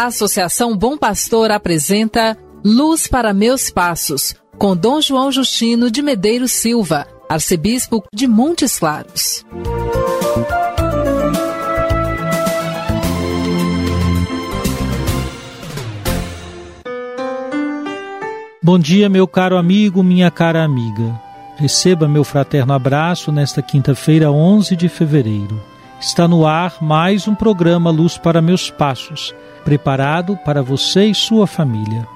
A Associação Bom Pastor apresenta Luz para Meus Passos, com Dom João Justino de Medeiros Silva, arcebispo de Montes Claros. Bom dia, meu caro amigo, minha cara amiga. Receba meu fraterno abraço nesta quinta-feira, 11 de fevereiro. Está no ar mais um programa Luz para Meus Passos, preparado para você e sua família.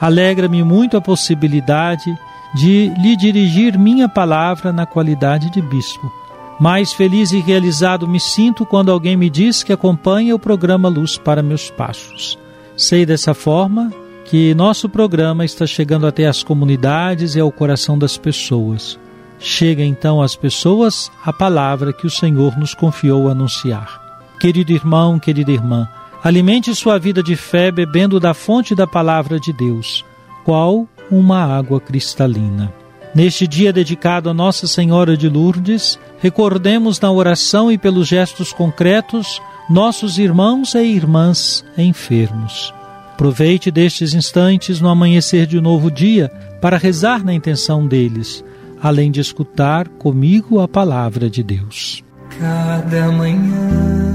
Alegra-me muito a possibilidade de lhe dirigir minha palavra na qualidade de bispo. Mais feliz e realizado me sinto quando alguém me diz que acompanha o programa Luz para Meus Passos. Sei dessa forma que nosso programa está chegando até as comunidades e ao coração das pessoas. Chega então às pessoas a palavra que o Senhor nos confiou anunciar. Querido irmão, querida irmã, alimente sua vida de fé bebendo da fonte da palavra de Deus, qual uma água cristalina. Neste dia dedicado a Nossa Senhora de Lourdes, recordemos na oração e pelos gestos concretos nossos irmãos e irmãs enfermos. Aproveite destes instantes no amanhecer de um novo dia para rezar na intenção deles, além de escutar comigo a palavra de Deus. Cada manhã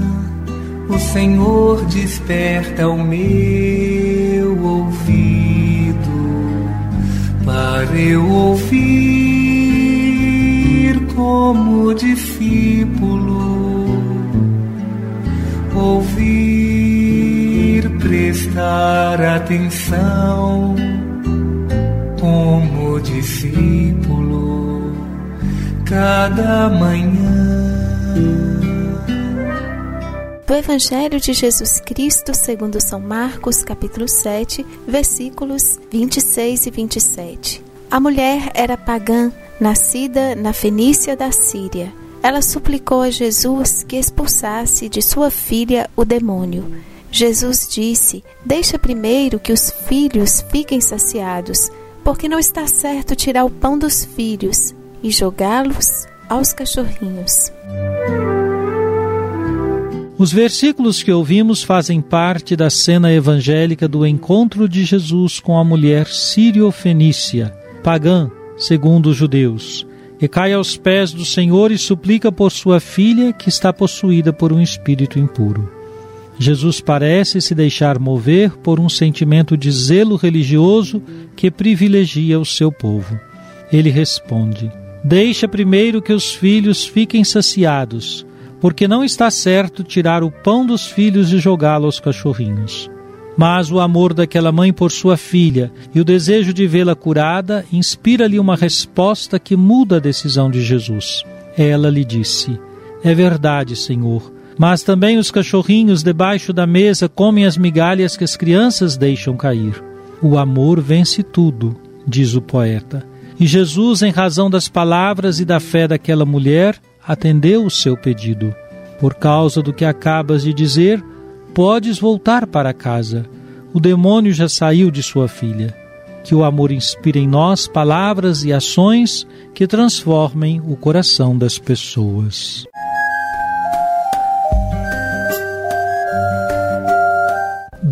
o Senhor desperta o meu ouvido para eu ouvir como discípulo ouvir prestar atenção discípulo cada manhã. Do Evangelho de Jesus Cristo, segundo São Marcos, capítulo 7, versículos 26 e 27. A mulher era pagã, nascida na Fenícia da Síria. Ela suplicou a Jesus que expulsasse de sua filha o demônio. Jesus disse: Deixa primeiro que os filhos fiquem saciados, porque não está certo tirar o pão dos filhos e jogá-los aos cachorrinhos. Os versículos que ouvimos fazem parte da cena evangélica do encontro de Jesus com a mulher sírio-fenícia, pagã, segundo os judeus, e cai aos pés do Senhor e suplica por sua filha que está possuída por um espírito impuro. Jesus parece se deixar mover por um sentimento de zelo religioso que privilegia o seu povo. Ele responde: Deixa primeiro que os filhos fiquem saciados, porque não está certo tirar o pão dos filhos e jogá-lo aos cachorrinhos. Mas o amor daquela mãe por sua filha e o desejo de vê-la curada inspira-lhe uma resposta que muda a decisão de Jesus. Ela lhe disse: É verdade, Senhor, mas também os cachorrinhos debaixo da mesa comem as migalhas que as crianças deixam cair. O amor vence tudo, diz o poeta. E Jesus, em razão das palavras e da fé daquela mulher, atendeu o seu pedido. Por causa do que acabas de dizer, podes voltar para casa. O demônio já saiu de sua filha. Que o amor inspire em nós palavras e ações que transformem o coração das pessoas.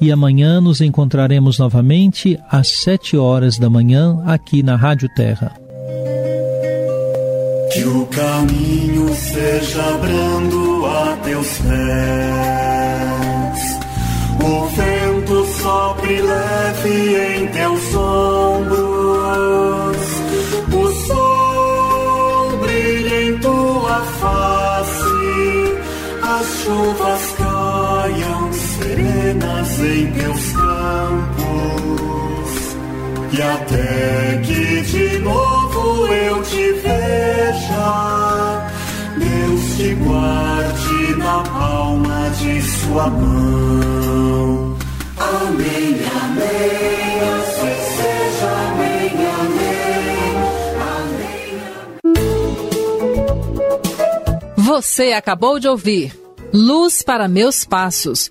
e amanhã nos encontraremos novamente às sete horas da manhã aqui na Rádio Terra. Que o caminho seja brando a teus pés, o vento sopre leve em teus serenas em teus campos. E até que de novo eu te veja, Deus te guarde na palma de sua mão. Amém, amém, assim seja, amém, amém, amém. Você acabou de ouvir Luz para Meus Passos,